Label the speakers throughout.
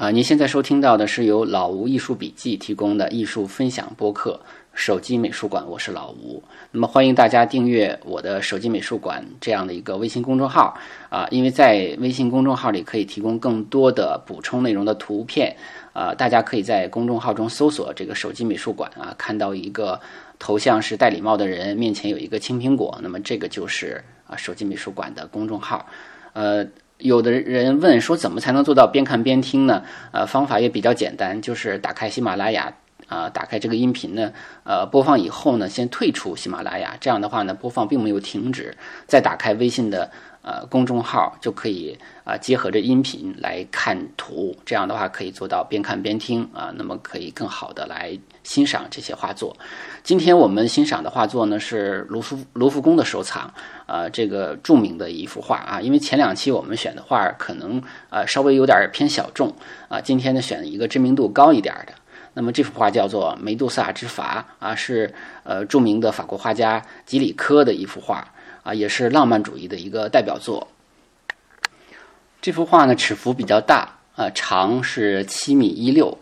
Speaker 1: 啊，您现在收听到的是由老吴艺术笔记提供的艺术分享播客。手机美术馆，我是老吴。那么欢迎大家订阅我的手机美术馆这样的一个微信公众号啊，因为在微信公众号里可以提供更多的补充内容的图片啊，大家可以在公众号中搜索这个手机美术馆啊，看到一个头像是戴礼帽的人，面前有一个青苹果，那么这个就是啊手机美术馆的公众号。呃，有的人问说怎么才能做到边看边听呢？呃，方法也比较简单，就是打开喜马拉雅。啊，打开这个音频呢，呃，播放以后呢，先退出喜马拉雅，这样的话呢，播放并没有停止，再打开微信的呃公众号，就可以啊结合着音频来看图，这样的话可以做到边看边听啊，那么可以更好的来欣赏这些画作。今天我们欣赏的画作呢是卢浮 卢浮宫的收藏，呃，这个著名的一幅画啊，因为前两期我们选的画可能呃稍微有点偏小众啊，今天呢选一个知名度高一点的。那么这幅画叫做《梅杜萨之筏》啊，是呃著名的法国画家吉里科的一幅画也是浪漫主义的一个代表作。这幅画呢尺幅比较大啊，长是七米一六，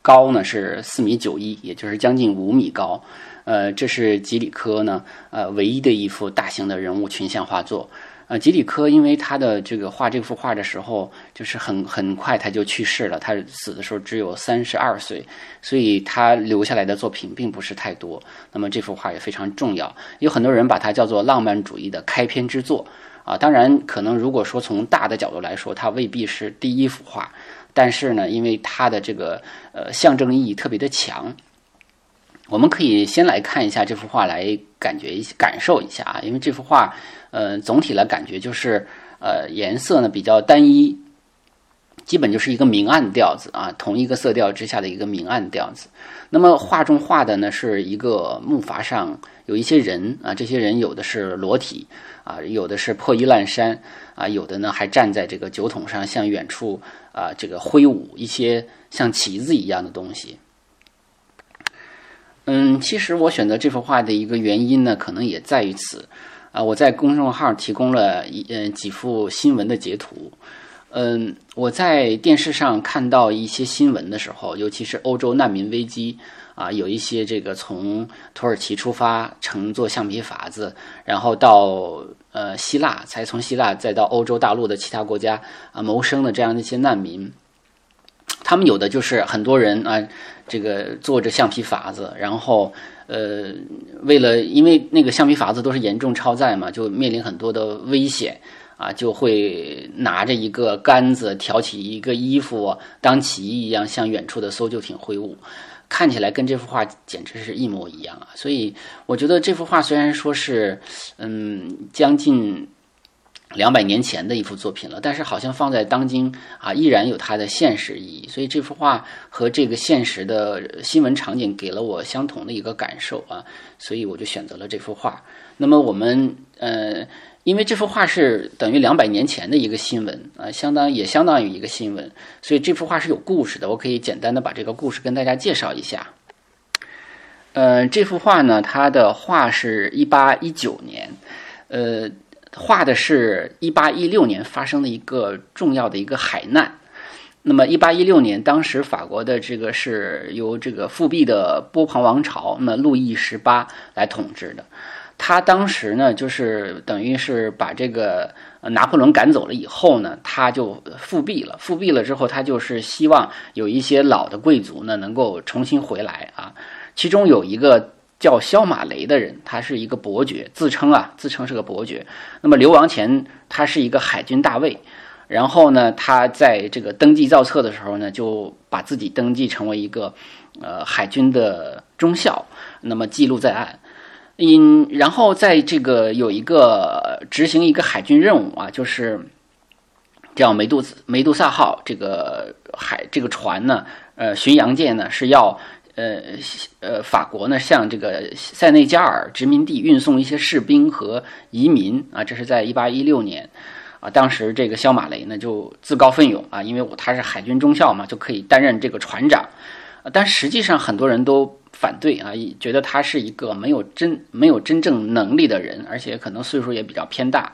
Speaker 1: 高呢是四米九一，也就是将近五米高。呃，这是吉里科呢呃唯一的一幅大型的人物群像画作。呃，吉里科因为他的这个画这幅画的时候，就是很很快他就去世了，他死的时候只有三十二岁，所以他留下来的作品并不是太多。那么这幅画也非常重要，有很多人把它叫做浪漫主义的开篇之作啊。当然，可能如果说从大的角度来说，它未必是第一幅画，但是呢，因为它的这个呃象征意义特别的强。我们可以先来看一下这幅画，来感觉一、感受一下啊。因为这幅画，呃，总体来感觉就是，呃，颜色呢比较单一，基本就是一个明暗调子啊，同一个色调之下的一个明暗调子。那么画中画的呢是一个木筏上有一些人啊，这些人有的是裸体啊，有的是破衣烂衫啊，有的呢还站在这个酒桶上向远处啊这个挥舞一些像旗子一样的东西。嗯，其实我选择这幅画的一个原因呢，可能也在于此，啊，我在公众号提供了一嗯几幅新闻的截图，嗯，我在电视上看到一些新闻的时候，尤其是欧洲难民危机，啊，有一些这个从土耳其出发乘坐橡皮筏子，然后到呃希腊，才从希腊再到欧洲大陆的其他国家啊谋生的这样的一些难民，他们有的就是很多人啊。这个坐着橡皮筏子，然后呃，为了因为那个橡皮筏子都是严重超载嘛，就面临很多的危险啊，就会拿着一个杆子挑起一个衣服当旗一样，向远处的搜救艇挥舞，看起来跟这幅画简直是一模一样啊！所以我觉得这幅画虽然说是嗯将近。两百年前的一幅作品了，但是好像放在当今啊，依然有它的现实意义。所以这幅画和这个现实的新闻场景给了我相同的一个感受啊，所以我就选择了这幅画。那么我们呃，因为这幅画是等于两百年前的一个新闻啊，相当也相当于一个新闻，所以这幅画是有故事的。我可以简单的把这个故事跟大家介绍一下。呃，这幅画呢，它的画是一八一九年，呃。画的是1816年发生的一个重要的一个海难。那么1816年，当时法国的这个是由这个复辟的波旁王朝，那路易十八来统治的。他当时呢，就是等于是把这个拿破仑赶走了以后呢，他就复辟了。复辟了之后，他就是希望有一些老的贵族呢能够重新回来啊。其中有一个。叫萧马雷的人，他是一个伯爵，自称啊，自称是个伯爵。那么流亡前，他是一个海军大尉。然后呢，他在这个登记造册的时候呢，就把自己登记成为一个呃海军的中校，那么记录在案。因然后在这个有一个执行一个海军任务啊，就是叫梅杜梅杜萨号这个海这个船呢，呃巡洋舰呢是要。呃呃法国呢向这个塞内加尔殖民地运送一些士兵和移民啊，这是在一八一六年啊，当时这个肖马雷呢就自告奋勇啊，因为我他是海军中校嘛，就可以担任这个船长，但实际上很多人都反对啊，觉得他是一个没有真没有真正能力的人，而且可能岁数也比较偏大。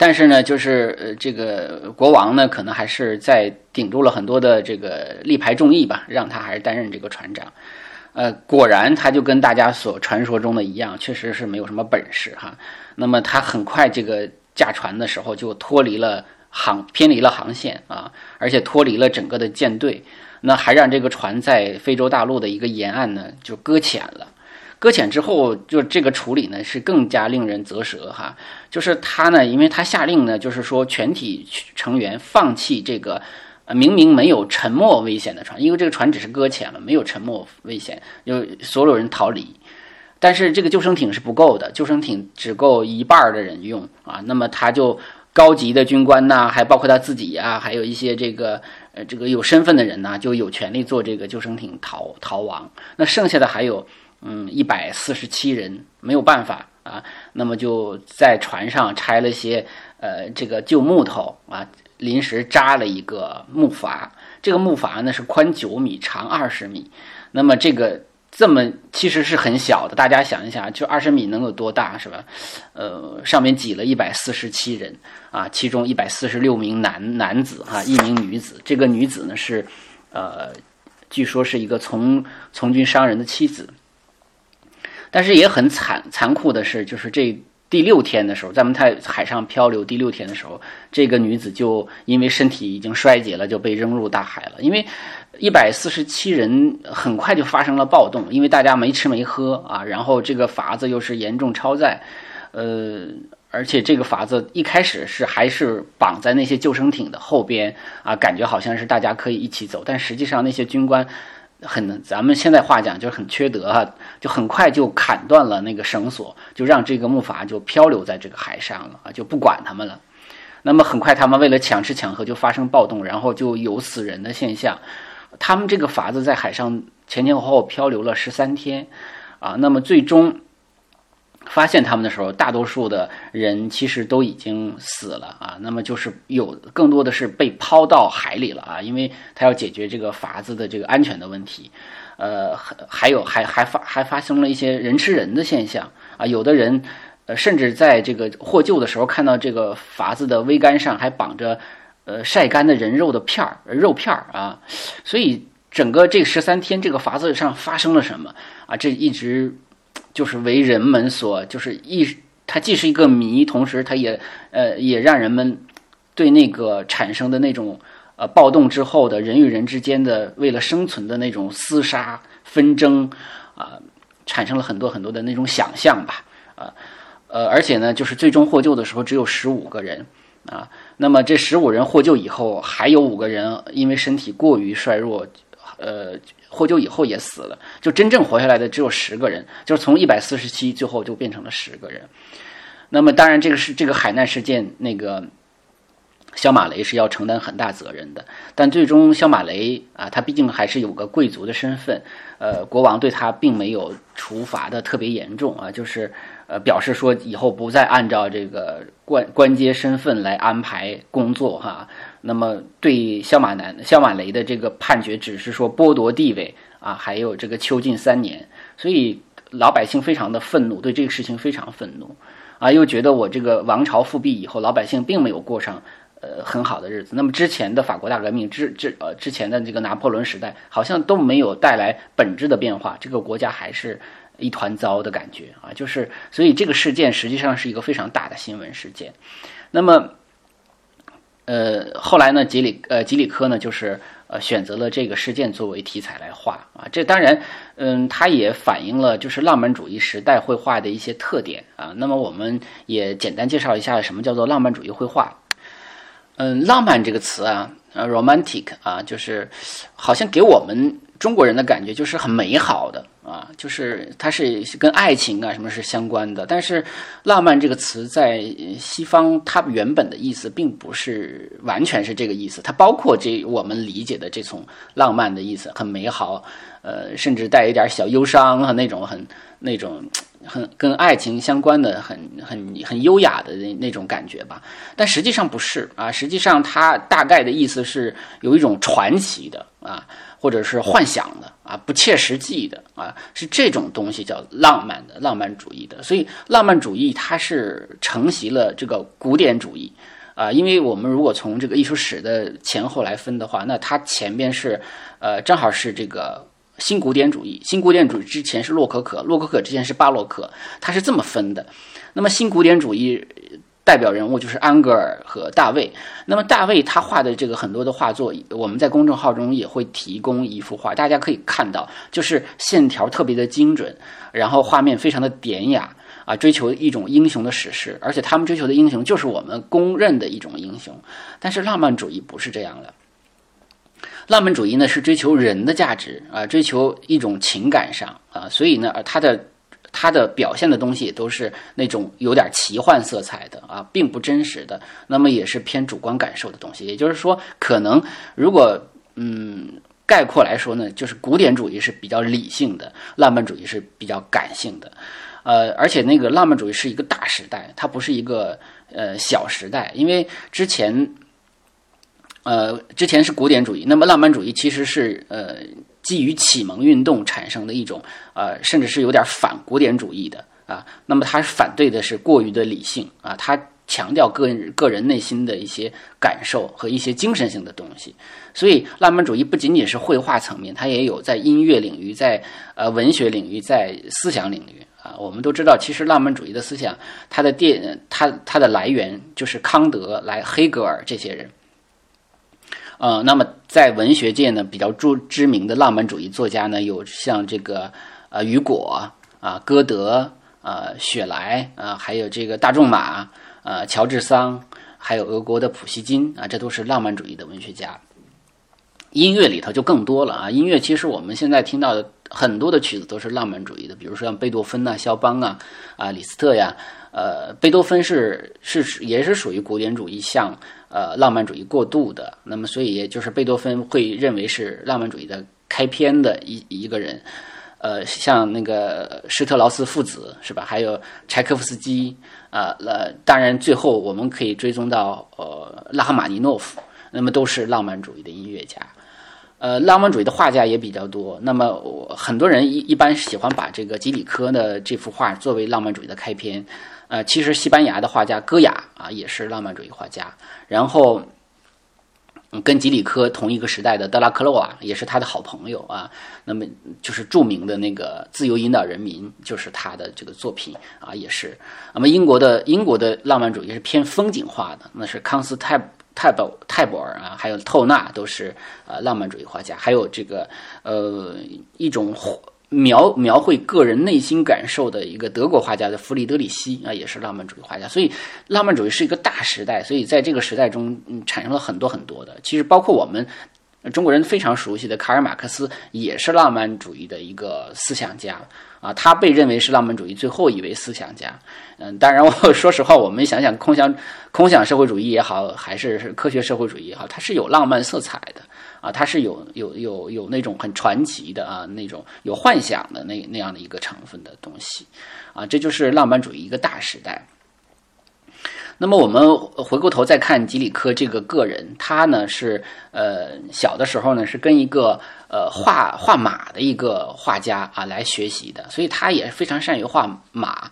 Speaker 1: 但是呢，就是呃，这个国王呢，可能还是在顶住了很多的这个力排众议吧，让他还是担任这个船长。呃，果然他就跟大家所传说中的一样，确实是没有什么本事哈。那么他很快这个驾船的时候就脱离了航，偏离了航线啊，而且脱离了整个的舰队，那还让这个船在非洲大陆的一个沿岸呢就搁浅了。搁浅之后，就这个处理呢是更加令人啧舌哈。就是他呢，因为他下令呢，就是说全体成员放弃这个，呃，明明没有沉没危险的船，因为这个船只是搁浅了，没有沉没危险，就所有人逃离。但是这个救生艇是不够的，救生艇只够一半的人用啊。那么他就高级的军官呐，还包括他自己呀，还有一些这个呃这个有身份的人呐，就有权利坐这个救生艇逃逃亡。那剩下的还有。嗯，一百四十七人没有办法啊，那么就在船上拆了些呃这个旧木头啊，临时扎了一个木筏。这个木筏呢是宽九米，长二十米。那么这个这么其实是很小的，大家想一想，就二十米能有多大是吧？呃，上面挤了一百四十七人啊，其中一百四十六名男男子哈，一名女子。这个女子呢是呃，据说是一个从从军商人的妻子。但是也很惨残酷的是，就是这第六天的时候，咱们在海上漂流第六天的时候，这个女子就因为身体已经衰竭了，就被扔入大海了。因为一百四十七人很快就发生了暴动，因为大家没吃没喝啊，然后这个筏子又是严重超载，呃，而且这个筏子一开始是还是绑在那些救生艇的后边啊，感觉好像是大家可以一起走，但实际上那些军官。很，咱们现在话讲就是很缺德哈，就很快就砍断了那个绳索，就让这个木筏就漂流在这个海上了啊，就不管他们了。那么很快，他们为了抢吃抢喝就发生暴动，然后就有死人的现象。他们这个筏子在海上前前后后漂流了十三天啊，那么最终。发现他们的时候，大多数的人其实都已经死了啊。那么就是有更多的是被抛到海里了啊，因为他要解决这个筏子的这个安全的问题。呃，还还有还还发还发生了一些人吃人的现象啊。有的人呃，甚至在这个获救的时候，看到这个筏子的桅杆上还绑着呃晒干的人肉的片儿肉片儿啊。所以整个这十三天，这个筏子上发生了什么啊？这一直。就是为人们所就是一，它既是一个谜，同时它也呃也让人们对那个产生的那种呃暴动之后的人与人之间的为了生存的那种厮杀纷争啊，产生了很多很多的那种想象吧啊呃而且呢，就是最终获救的时候只有十五个人啊，那么这十五人获救以后，还有五个人因为身体过于衰弱，呃。获救以后也死了，就真正活下来的只有十个人，就是从一百四十七最后就变成了十个人。那么当然，这个是这个海难事件，那个肖马雷是要承担很大责任的。但最终肖马雷啊，他毕竟还是有个贵族的身份，呃，国王对他并没有处罚的特别严重啊，就是呃表示说以后不再按照这个官官阶身份来安排工作哈。那么，对萧马南、萧马雷的这个判决，只是说剥夺地位啊，还有这个囚禁三年，所以老百姓非常的愤怒，对这个事情非常愤怒，啊，又觉得我这个王朝复辟以后，老百姓并没有过上呃很好的日子。那么之前的法国大革命之之呃之前的这个拿破仑时代，好像都没有带来本质的变化，这个国家还是一团糟的感觉啊，就是所以这个事件实际上是一个非常大的新闻事件。那么。呃，后来呢，吉里呃吉里科呢，就是呃选择了这个事件作为题材来画啊。这当然，嗯，它也反映了就是浪漫主义时代绘画的一些特点啊。那么我们也简单介绍一下什么叫做浪漫主义绘画。嗯，浪漫这个词啊，呃，romantic 啊，就是好像给我们中国人的感觉就是很美好的啊，就是它是跟爱情啊什么是相关的。但是浪漫这个词在西方，它原本的意思并不是完全是这个意思，它包括这我们理解的这种浪漫的意思，很美好，呃，甚至带一点小忧伤和那种很那种。很跟爱情相关的，很很很优雅的那那种感觉吧，但实际上不是啊，实际上它大概的意思是有一种传奇的啊，或者是幻想的啊，不切实际的啊，是这种东西叫浪漫的浪漫主义的，所以浪漫主义它是承袭了这个古典主义啊，因为我们如果从这个艺术史的前后来分的话，那它前边是呃正好是这个。新古典主义，新古典主义之前是洛可可，洛可可之前是巴洛克，它是这么分的。那么新古典主义代表人物就是安格尔和大卫。那么大卫他画的这个很多的画作，我们在公众号中也会提供一幅画，大家可以看到，就是线条特别的精准，然后画面非常的典雅啊，追求一种英雄的史诗，而且他们追求的英雄就是我们公认的一种英雄。但是浪漫主义不是这样的。浪漫主义呢是追求人的价值啊，追求一种情感上啊，所以呢，它的它的表现的东西都是那种有点奇幻色彩的啊，并不真实的。那么也是偏主观感受的东西。也就是说，可能如果嗯概括来说呢，就是古典主义是比较理性的，浪漫主义是比较感性的。呃，而且那个浪漫主义是一个大时代，它不是一个呃小时代，因为之前。呃，之前是古典主义，那么浪漫主义其实是呃基于启蒙运动产生的一种呃，甚至是有点反古典主义的啊。那么它反对的是过于的理性啊，它强调个个人内心的一些感受和一些精神性的东西。所以浪漫主义不仅仅是绘画层面，它也有在音乐领域、在呃文学领域、在思想领域啊。我们都知道，其实浪漫主义的思想，它的电它它的来源就是康德、来黑格尔这些人。呃，那么在文学界呢，比较著知名的浪漫主义作家呢，有像这个呃雨果啊、歌德啊、雪莱啊，还有这个大仲马啊、乔治桑，还有俄国的普希金啊，这都是浪漫主义的文学家。音乐里头就更多了啊，音乐其实我们现在听到的很多的曲子都是浪漫主义的，比如说像贝多芬呐、肖邦啊、啊李斯特呀，呃，贝多芬是是也是属于古典主义向。呃，浪漫主义过度的，那么所以也就是贝多芬会认为是浪漫主义的开篇的一一个人，呃，像那个施特劳斯父子是吧？还有柴可夫斯基啊，呃，当然最后我们可以追踪到呃拉赫玛尼诺夫，那么都是浪漫主义的音乐家，呃，浪漫主义的画家也比较多。那么我很多人一一般喜欢把这个吉里科的这幅画作为浪漫主义的开篇。呃，其实西班牙的画家戈雅啊，也是浪漫主义画家。然后，跟吉里科同一个时代的德拉克洛瓦也是他的好朋友啊。那么，就是著名的那个《自由引导人民》，就是他的这个作品啊，也是。那么，英国的英国的浪漫主义是偏风景画的，那是康斯泰泰伯泰伯尔啊，还有透纳都是呃浪漫主义画家。还有这个呃一种。描描绘个人内心感受的一个德国画家的弗里德里希啊，也是浪漫主义画家。所以，浪漫主义是一个大时代。所以，在这个时代中，嗯，产生了很多很多的。其实，包括我们中国人非常熟悉的卡尔马克思，也是浪漫主义的一个思想家啊。他被认为是浪漫主义最后一位思想家。嗯，当然，我说实话，我们想想空想空想社会主义也好，还是科学社会主义也好，它是有浪漫色彩的。啊，它是有有有有那种很传奇的啊，那种有幻想的那那样的一个成分的东西，啊，这就是浪漫主义一个大时代。那么我们回过头再看吉里科这个个人，他呢是呃小的时候呢是跟一个呃画画马的一个画家啊来学习的，所以他也非常善于画马，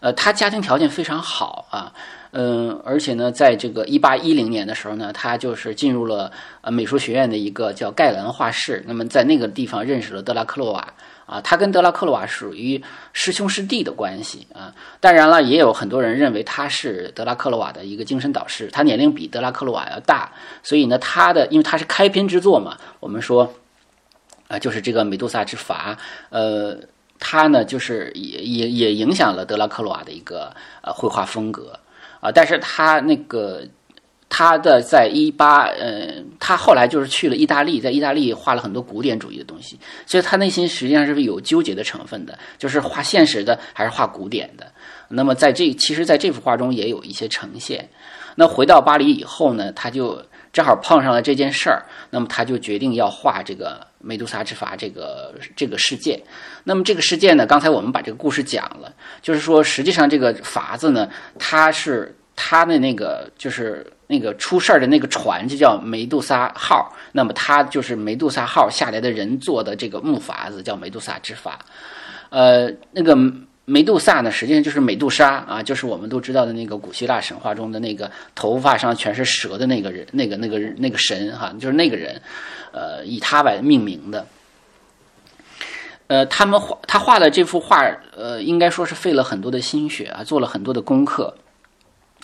Speaker 1: 呃，他家庭条件非常好啊。嗯，而且呢，在这个一八一零年的时候呢，他就是进入了呃美术学院的一个叫盖兰画室。那么在那个地方认识了德拉克洛瓦啊，他跟德拉克洛瓦属于师兄师弟的关系啊。当然了，也有很多人认为他是德拉克洛瓦的一个精神导师。他年龄比德拉克洛瓦要大，所以呢，他的因为他是开篇之作嘛，我们说啊，就是这个《美杜莎之筏》，呃，他呢就是也也也影响了德拉克洛瓦的一个呃绘画风格。啊，但是他那个他的在一八呃，他后来就是去了意大利，在意大利画了很多古典主义的东西，所以他内心实际上是有纠结的成分的，就是画现实的还是画古典的。那么在这其实在这幅画中也有一些呈现。那回到巴黎以后呢，他就正好碰上了这件事儿，那么他就决定要画这个美杜莎之筏这个这个事件。那么这个事件呢，刚才我们把这个故事讲了，就是说实际上这个筏子呢，它是它的那个就是那个出事儿的那个船就叫梅杜莎号，那么它就是梅杜莎号下来的人做的这个木筏子叫梅杜莎之筏，呃，那个。梅杜萨呢，实际上就是美杜莎啊，就是我们都知道的那个古希腊神话中的那个头发上全是蛇的那个人，那个那个那个神哈，就是那个人，呃，以他为命名的。呃，他们画他画的这幅画，呃，应该说是费了很多的心血啊，做了很多的功课。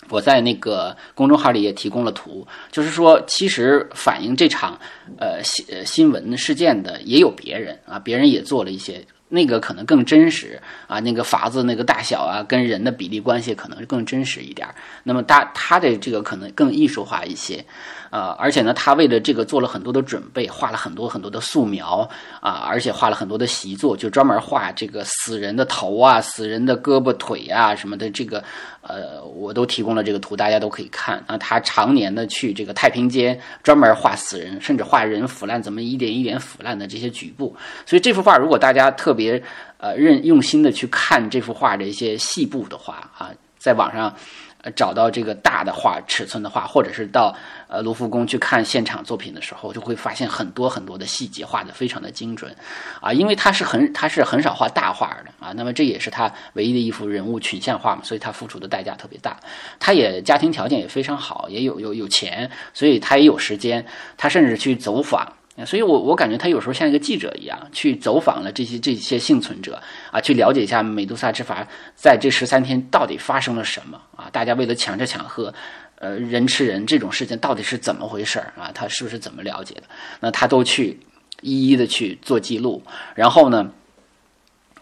Speaker 1: 我在那个公众号里也提供了图，就是说，其实反映这场呃新新闻事件的也有别人啊，别人也做了一些。那个可能更真实啊，那个法子那个大小啊，跟人的比例关系可能更真实一点。那么他他的这个可能更艺术化一些。呃，而且呢，他为了这个做了很多的准备，画了很多很多的素描啊，而且画了很多的习作，就专门画这个死人的头啊、死人的胳膊腿啊什么的。这个呃，我都提供了这个图，大家都可以看啊。他常年的去这个太平间专门画死人，甚至画人腐烂怎么一点一点腐烂的这些局部。所以这幅画，如果大家特别呃认用心的去看这幅画的一些细部的话啊，在网上。呃，找到这个大的画尺寸的画，或者是到呃卢浮宫去看现场作品的时候，就会发现很多很多的细节画的非常的精准，啊，因为他是很他是很少画大画的啊，那么这也是他唯一的一幅人物群像画嘛，所以他付出的代价特别大，他也家庭条件也非常好，也有有有钱，所以他也有时间，他甚至去走访。所以，我我感觉他有时候像一个记者一样，去走访了这些这些幸存者啊，去了解一下美杜莎之筏在这十三天到底发生了什么啊？大家为了抢吃抢喝，呃，人吃人这种事情到底是怎么回事啊？他是不是怎么了解的？那他都去一一的去做记录，然后呢？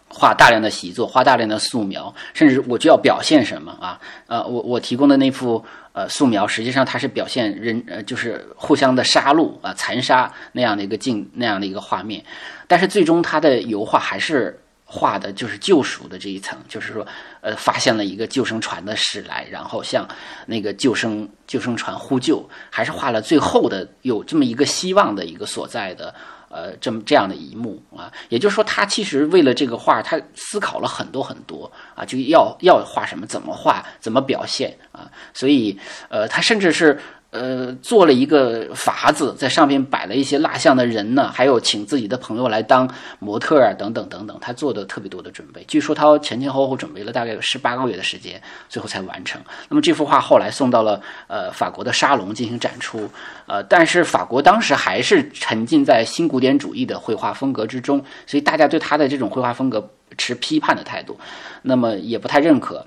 Speaker 1: 画大量的习作，画大量的素描，甚至我就要表现什么啊？呃，我我提供的那幅呃素描，实际上它是表现人呃，就是互相的杀戮啊、残杀那样的一个镜那样的一个画面。但是最终他的油画还是画的就是救赎的这一层，就是说呃，发现了一个救生船的驶来，然后向那个救生救生船呼救，还是画了最后的有这么一个希望的一个所在的。呃，这么这样的一幕啊，也就是说，他其实为了这个画，他思考了很多很多啊，就要要画什么，怎么画，怎么表现啊，所以，呃，他甚至是。呃，做了一个筏子，在上面摆了一些蜡像的人呢，还有请自己的朋友来当模特啊，等等等等，他做的特别多的准备。据说他前前后后准备了大概有十八个月的时间，最后才完成。那么这幅画后来送到了呃法国的沙龙进行展出，呃，但是法国当时还是沉浸在新古典主义的绘画风格之中，所以大家对他的这种绘画风格持批判的态度，那么也不太认可。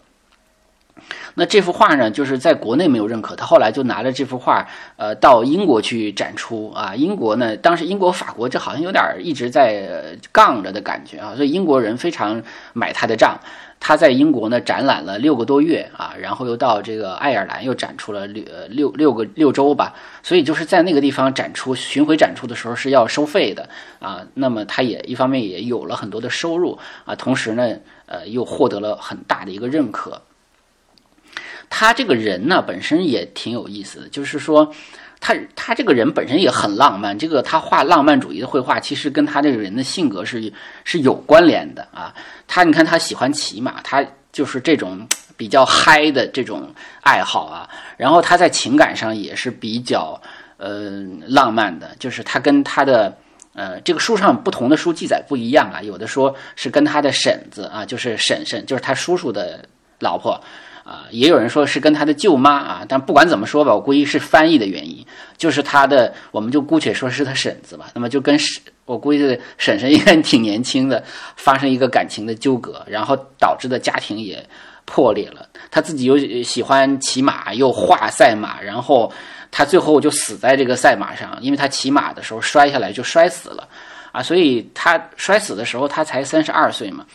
Speaker 1: 那这幅画呢，就是在国内没有认可，他后来就拿着这幅画，呃，到英国去展出啊。英国呢，当时英国、法国这好像有点一直在杠着的感觉啊，所以英国人非常买他的账。他在英国呢展览了六个多月啊，然后又到这个爱尔兰又展出了六六六个六周吧。所以就是在那个地方展出巡回展出的时候是要收费的啊。那么他也一方面也有了很多的收入啊，同时呢，呃，又获得了很大的一个认可。他这个人呢，本身也挺有意思的，就是说，他他这个人本身也很浪漫。这个他画浪漫主义的绘画，其实跟他这个人的性格是是有关联的啊。他你看，他喜欢骑马，他就是这种比较嗨的这种爱好啊。然后他在情感上也是比较呃浪漫的，就是他跟他的呃这个书上不同的书记载不一样啊，有的说是跟他的婶子啊，就是婶婶，就是他叔叔的老婆。啊，也有人说是跟他的舅妈啊，但不管怎么说吧，我估计是翻译的原因，就是他的，我们就姑且说是他婶子吧。那么就跟婶，我估计婶婶应该挺年轻的，发生一个感情的纠葛，然后导致的家庭也破裂了。他自己又喜欢骑马，又画赛马，然后他最后就死在这个赛马上，因为他骑马的时候摔下来就摔死了啊，所以他摔死的时候他才三十二岁嘛。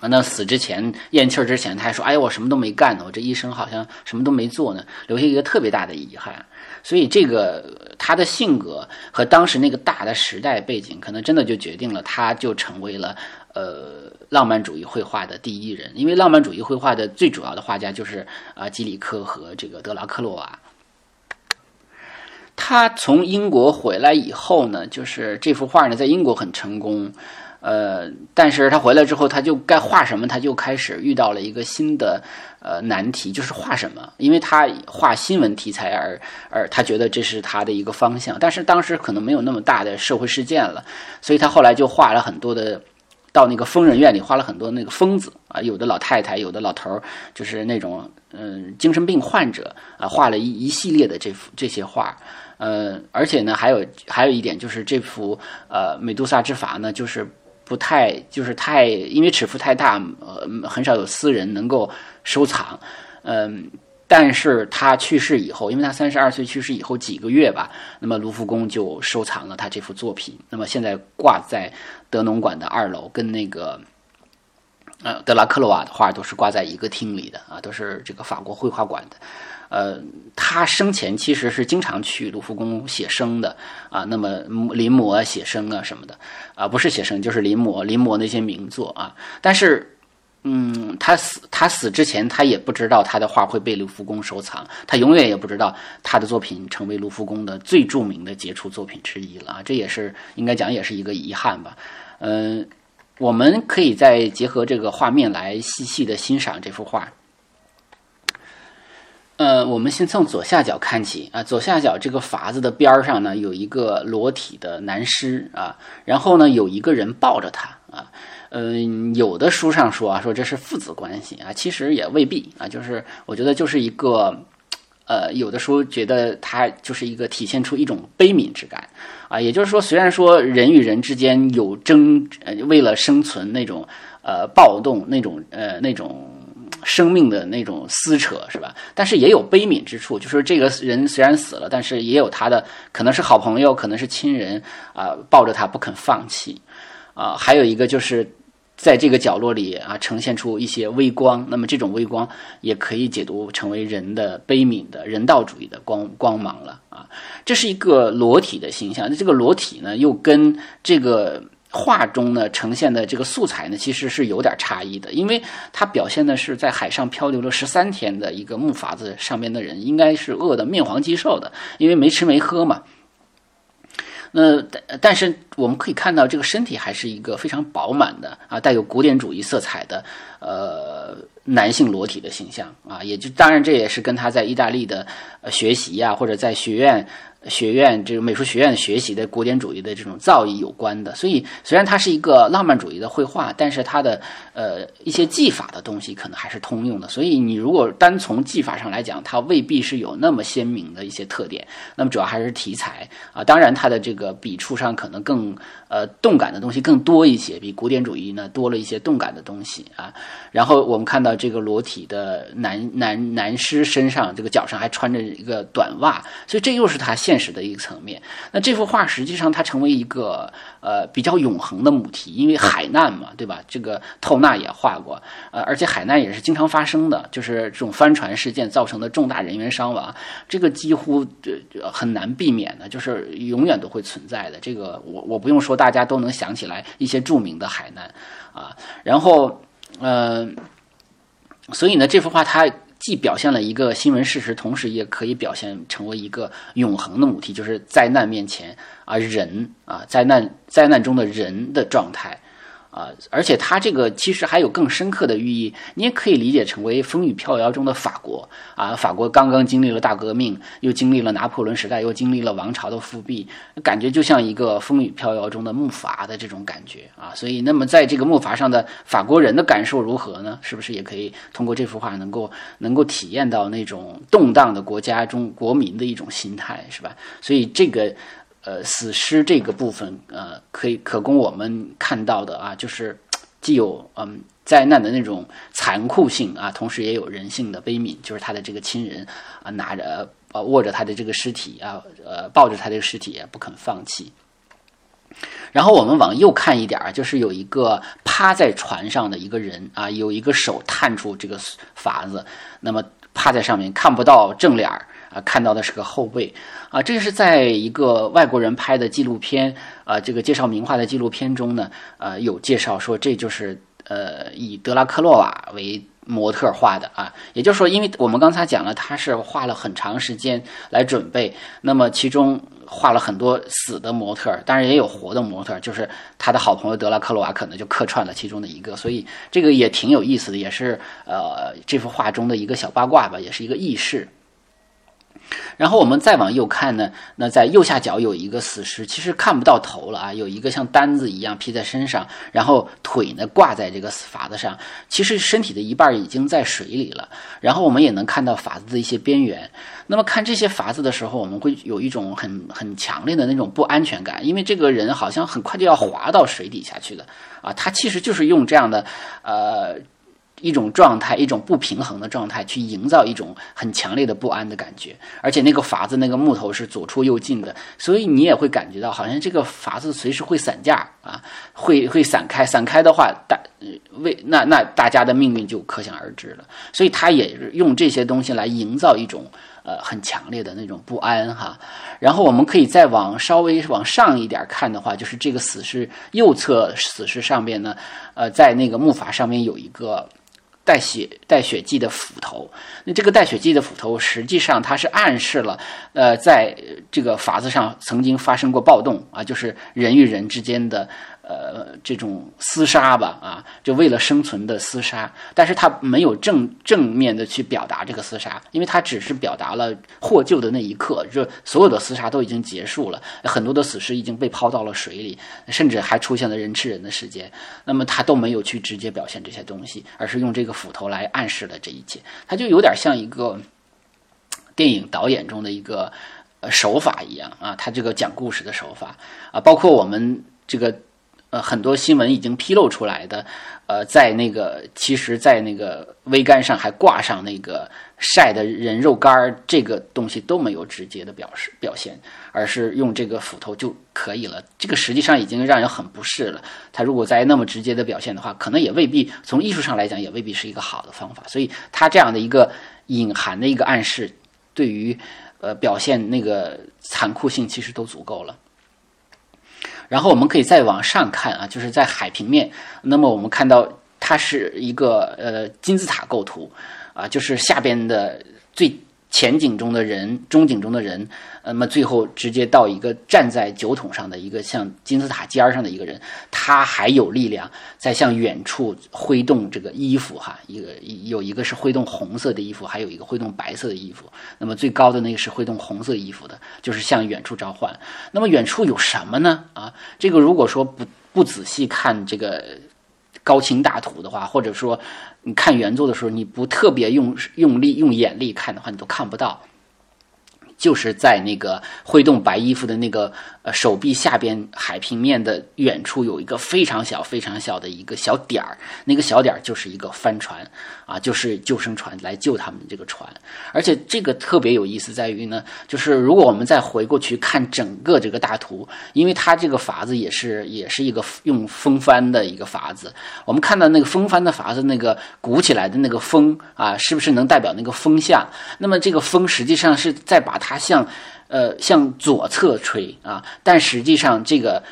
Speaker 1: 啊那死之前咽气儿之前，他还说：“哎呀，我什么都没干呢，我这一生好像什么都没做呢，留下一个特别大的遗憾。”所以，这个他的性格和当时那个大的时代背景，可能真的就决定了他就成为了呃浪漫主义绘画的第一人。因为浪漫主义绘画的最主要的画家就是啊基里克和这个德拉克洛瓦。他从英国回来以后呢，就是这幅画呢在英国很成功。呃，但是他回来之后，他就该画什么，他就开始遇到了一个新的呃难题，就是画什么，因为他画新闻题材而而他觉得这是他的一个方向，但是当时可能没有那么大的社会事件了，所以他后来就画了很多的，到那个疯人院里画了很多那个疯子啊，有的老太太，有的老头儿，就是那种嗯精神病患者啊，画了一一系列的这幅这些画。呃，而且呢，还有还有一点就是这幅呃美杜莎之筏呢，就是。不太就是太，因为尺幅太大，呃，很少有私人能够收藏，嗯，但是他去世以后，因为他三十二岁去世以后几个月吧，那么卢浮宫就收藏了他这幅作品，那么现在挂在德农馆的二楼，跟那个呃德拉克罗瓦的画都是挂在一个厅里的啊，都是这个法国绘画馆的。呃，他生前其实是经常去卢浮宫写生的啊，那么临摹写生啊什么的啊，不是写生就是临摹临摹那些名作啊。但是，嗯，他死他死之前，他也不知道他的画会被卢浮宫收藏，他永远也不知道他的作品成为卢浮宫的最著名的杰出作品之一了啊。这也是应该讲也是一个遗憾吧。嗯，我们可以再结合这个画面来细细的欣赏这幅画。呃，我们先从左下角看起啊，左下角这个筏子的边儿上呢，有一个裸体的男尸啊，然后呢，有一个人抱着他啊，嗯，有的书上说啊，说这是父子关系啊，其实也未必啊，就是我觉得就是一个，呃，有的书觉得他就是一个体现出一种悲悯之感啊，也就是说，虽然说人与人之间有争，呃，为了生存那种呃暴动那种呃那种。生命的那种撕扯是吧？但是也有悲悯之处，就是这个人虽然死了，但是也有他的可能是好朋友，可能是亲人啊，抱着他不肯放弃啊。还有一个就是在这个角落里啊，呈现出一些微光，那么这种微光也可以解读成为人的悲悯的人道主义的光光芒了啊。这是一个裸体的形象，那这个裸体呢，又跟这个。画中呢呈现的这个素材呢，其实是有点差异的，因为它表现的是在海上漂流了十三天的一个木筏子上面的人，应该是饿得面黄肌瘦的，因为没吃没喝嘛。那但是我们可以看到，这个身体还是一个非常饱满的啊，带有古典主义色彩的呃男性裸体的形象啊，也就当然这也是跟他在意大利的学习呀，或者在学院。学院这个美术学院学习的古典主义的这种造诣有关的，所以虽然它是一个浪漫主义的绘画，但是它的呃一些技法的东西可能还是通用的。所以你如果单从技法上来讲，它未必是有那么鲜明的一些特点。那么主要还是题材啊，当然它的这个笔触上可能更呃动感的东西更多一些，比古典主义呢多了一些动感的东西啊。然后我们看到这个裸体的男男男尸身上这个脚上还穿着一个短袜，所以这又是他。现实的一个层面，那这幅画实际上它成为一个呃比较永恒的母题，因为海难嘛，对吧？这个透纳也画过，呃，而且海难也是经常发生的，就是这种帆船事件造成的重大人员伤亡，这个几乎呃很难避免的，就是永远都会存在的。这个我我不用说，大家都能想起来一些著名的海难啊。然后，嗯，所以呢，这幅画它。既表现了一个新闻事实，同时也可以表现成为一个永恒的母题，就是灾难面前啊，人啊，灾难灾难中的人的状态。啊，而且它这个其实还有更深刻的寓意，你也可以理解成为风雨飘摇中的法国啊。法国刚刚经历了大革命，又经历了拿破仑时代，又经历了王朝的复辟，感觉就像一个风雨飘摇中的木筏的这种感觉啊。所以，那么在这个木筏上的法国人的感受如何呢？是不是也可以通过这幅画能够能够体验到那种动荡的国家中国民的一种心态，是吧？所以这个。呃，死尸这个部分，呃，可以可供我们看到的啊，就是既有嗯灾难的那种残酷性啊，同时也有人性的悲悯，就是他的这个亲人啊，拿着呃握着他的这个尸体啊，呃抱着他的尸体不肯放弃。然后我们往右看一点儿，就是有一个趴在船上的一个人啊，有一个手探出这个筏子，那么趴在上面看不到正脸儿看到的是个后背啊。这是在一个外国人拍的纪录片啊，这个介绍名画的纪录片中呢，呃，有介绍说这就是呃以德拉克洛瓦为模特画的啊。也就是说，因为我们刚才讲了，他是花了很长时间来准备，那么其中。画了很多死的模特，当然也有活的模特，就是他的好朋友德拉克洛瓦可能就客串了其中的一个，所以这个也挺有意思的，也是呃这幅画中的一个小八卦吧，也是一个轶事。然后我们再往右看呢，那在右下角有一个死尸，其实看不到头了啊，有一个像单子一样披在身上，然后腿呢挂在这个筏子上，其实身体的一半已经在水里了。然后我们也能看到筏子的一些边缘。那么看这些筏子的时候，我们会有一种很很强烈的那种不安全感，因为这个人好像很快就要滑到水底下去的啊，他其实就是用这样的呃。一种状态，一种不平衡的状态，去营造一种很强烈的不安的感觉。而且那个筏子那个木头是左出右进的，所以你也会感觉到好像这个筏子随时会散架啊，会会散开。散开的话，大为那那大家的命运就可想而知了。所以他也用这些东西来营造一种呃很强烈的那种不安哈。然后我们可以再往稍微往上一点看的话，就是这个死尸右侧死尸上边呢，呃，在那个木筏上面有一个。带血带血迹的斧头，那这个带血迹的斧头，实际上它是暗示了，呃，在这个法子上曾经发生过暴动啊，就是人与人之间的。呃，这种厮杀吧，啊，就为了生存的厮杀，但是他没有正正面的去表达这个厮杀，因为他只是表达了获救的那一刻，就所有的厮杀都已经结束了，很多的死尸已经被抛到了水里，甚至还出现了人吃人的事件，那么他都没有去直接表现这些东西，而是用这个斧头来暗示了这一切，他就有点像一个电影导演中的一个呃手法一样啊，他这个讲故事的手法啊，包括我们这个。呃，很多新闻已经披露出来的，呃，在那个其实，在那个桅杆上还挂上那个晒的人肉干儿，这个东西都没有直接的表示表现，而是用这个斧头就可以了。这个实际上已经让人很不适了。他如果再那么直接的表现的话，可能也未必从艺术上来讲也未必是一个好的方法。所以他这样的一个隐含的一个暗示，对于呃表现那个残酷性其实都足够了。然后我们可以再往上看啊，就是在海平面。那么我们看到它是一个呃金字塔构图啊，就是下边的最前景中的人，中景中的人。那么最后直接到一个站在酒桶上的一个像金字塔尖上的一个人，他还有力量在向远处挥动这个衣服哈，一个有一个是挥动红色的衣服，还有一个挥动白色的衣服。那么最高的那个是挥动红色衣服的，就是向远处召唤。那么远处有什么呢？啊，这个如果说不不仔细看这个高清大图的话，或者说你看原作的时候，你不特别用用力用眼力看的话，你都看不到。就是在那个挥动白衣服的那个手臂下边海平面的远处有一个非常小非常小的一个小点儿，那个小点儿就是一个帆船啊，就是救生船来救他们这个船。而且这个特别有意思在于呢，就是如果我们再回过去看整个这个大图，因为它这个筏子也是也是一个用风帆的一个筏子，我们看到那个风帆的筏子那个鼓起来的那个风啊，是不是能代表那个风向？那么这个风实际上是在把。它向，呃，向左侧吹啊，但实际上这个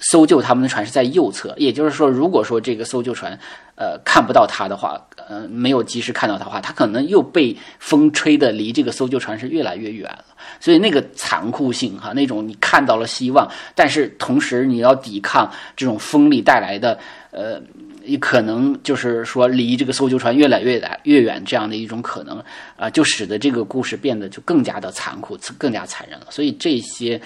Speaker 1: 搜救他们的船是在右侧，也就是说，如果说这个搜救船，呃，看不到它的话，呃，没有及时看到它的话，它可能又被风吹的离这个搜救船是越来越远了。所以那个残酷性哈，那种你看到了希望，但是同时你要抵抗这种风力带来的，呃。也可能就是说离这个搜救船越来越来越远这样的一种可能啊，就使得这个故事变得就更加的残酷，更加残忍了。所以这些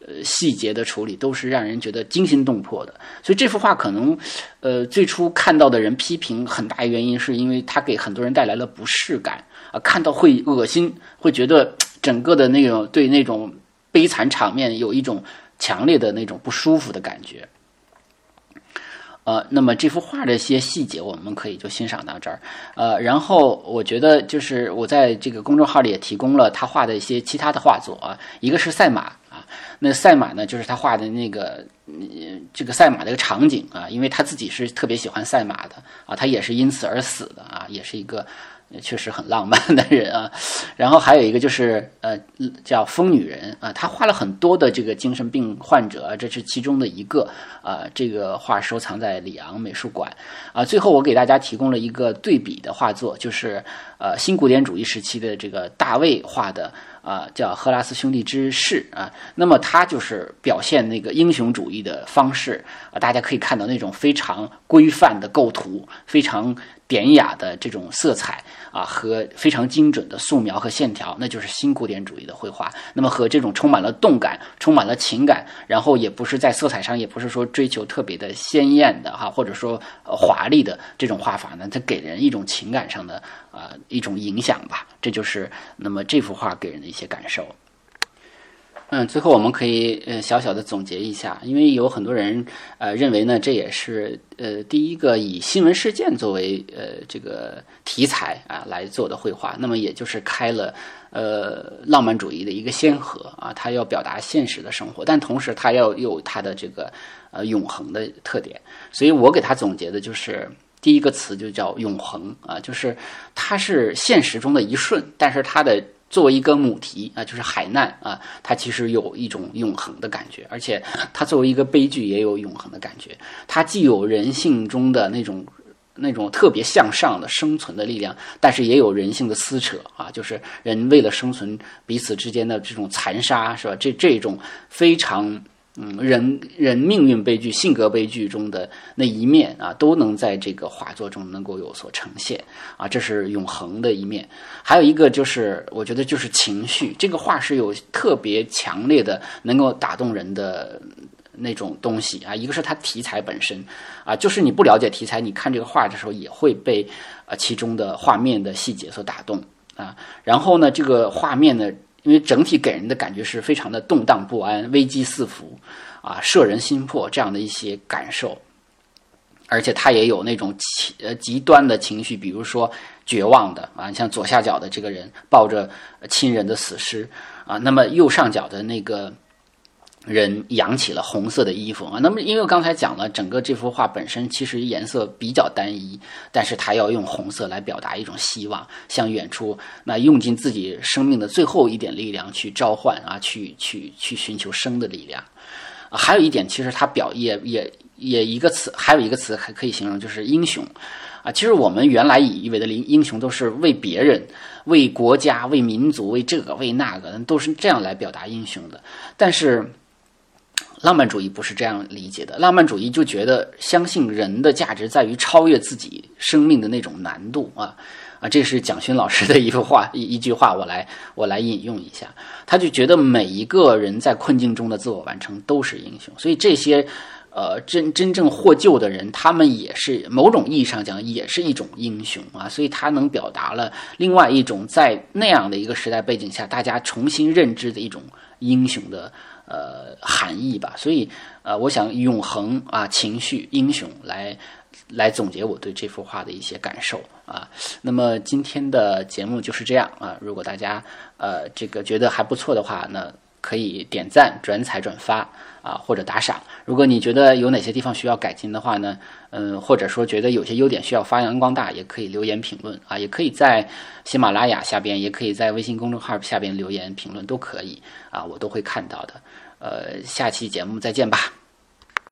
Speaker 1: 呃细节的处理都是让人觉得惊心动魄的。所以这幅画可能呃最初看到的人批评很大原因是因为它给很多人带来了不适感啊，看到会恶心，会觉得 整个的那种对那种悲惨场面有一种强烈的那种不舒服的感觉。呃，那么这幅画的一些细节，我们可以就欣赏到这儿。呃，然后我觉得就是我在这个公众号里也提供了他画的一些其他的画作啊，一个是赛马啊，那赛马呢，就是他画的那个这个赛马的一个场景啊，因为他自己是特别喜欢赛马的啊，他也是因此而死的啊，也是一个。确实很浪漫的人啊，然后还有一个就是呃叫疯女人啊，她画了很多的这个精神病患者，这是其中的一个啊，这个画收藏在里昂美术馆啊。最后我给大家提供了一个对比的画作，就是呃新古典主义时期的这个大卫画的啊，叫《赫拉斯兄弟之誓》啊。那么他就是表现那个英雄主义的方式啊，大家可以看到那种非常规范的构图，非常。典雅的这种色彩啊，和非常精准的素描和线条，那就是新古典主义的绘画。那么和这种充满了动感、充满了情感，然后也不是在色彩上，也不是说追求特别的鲜艳的哈，或者说华丽的这种画法呢，它给人一种情感上的啊一种影响吧。这就是那么这幅画给人的一些感受。嗯，最后我们可以呃小小的总结一下，因为有很多人呃认为呢，这也是呃第一个以新闻事件作为呃这个题材啊来做的绘画，那么也就是开了呃浪漫主义的一个先河啊，它要表达现实的生活，但同时它要有它的这个呃永恒的特点，所以我给它总结的就是第一个词就叫永恒啊，就是它是现实中的一瞬，但是它的。作为一个母题啊，就是海难啊，它其实有一种永恒的感觉，而且 它作为一个悲剧也有永恒的感觉。它既有人性中的那种那种特别向上的生存的力量，但是也有人性的撕扯啊，就是人为了生存彼此之间的这种残杀，是吧？这这种非常。嗯，人人命运悲剧、性格悲剧中的那一面啊，都能在这个画作中能够有所呈现啊，这是永恒的一面。还有一个就是，我觉得就是情绪，这个画是有特别强烈的能够打动人的那种东西啊。一个是它题材本身啊，就是你不了解题材，你看这个画的时候也会被啊其中的画面的细节所打动啊。然后呢，这个画面呢。因为整体给人的感觉是非常的动荡不安、危机四伏，啊，摄人心魄这样的一些感受，而且他也有那种极呃极端的情绪，比如说绝望的啊，像左下角的这个人抱着亲人的死尸啊，那么右上角的那个。人扬起了红色的衣服啊，那么因为刚才讲了，整个这幅画本身其实颜色比较单一，但是他要用红色来表达一种希望，向远处那用尽自己生命的最后一点力量去召唤啊，去去去寻求生的力量。啊，还有一点，其实他表也也也一个词，还有一个词还可以形容，就是英雄啊。其实我们原来以为的英英雄都是为别人、为国家、为民族、为这个为那个，都是这样来表达英雄的，但是。浪漫主义不是这样理解的，浪漫主义就觉得相信人的价值在于超越自己生命的那种难度啊啊！这是蒋勋老师的一幅话一一句话，我来我来引用一下，他就觉得每一个人在困境中的自我完成都是英雄，所以这些呃真真正获救的人，他们也是某种意义上讲也是一种英雄啊，所以他能表达了另外一种在那样的一个时代背景下大家重新认知的一种英雄的。呃，含义吧，所以呃，我想永恒啊，情绪英雄来来总结我对这幅画的一些感受啊。那么今天的节目就是这样啊。如果大家呃这个觉得还不错的话，那可以点赞、转采、转发啊，或者打赏。如果你觉得有哪些地方需要改进的话呢，嗯，或者说觉得有些优点需要发扬光大，也可以留言评论啊，也可以在喜马拉雅下边，也可以在微信公众号下边留言评论，都可以啊，我都会看到的。呃，下期节目再见吧。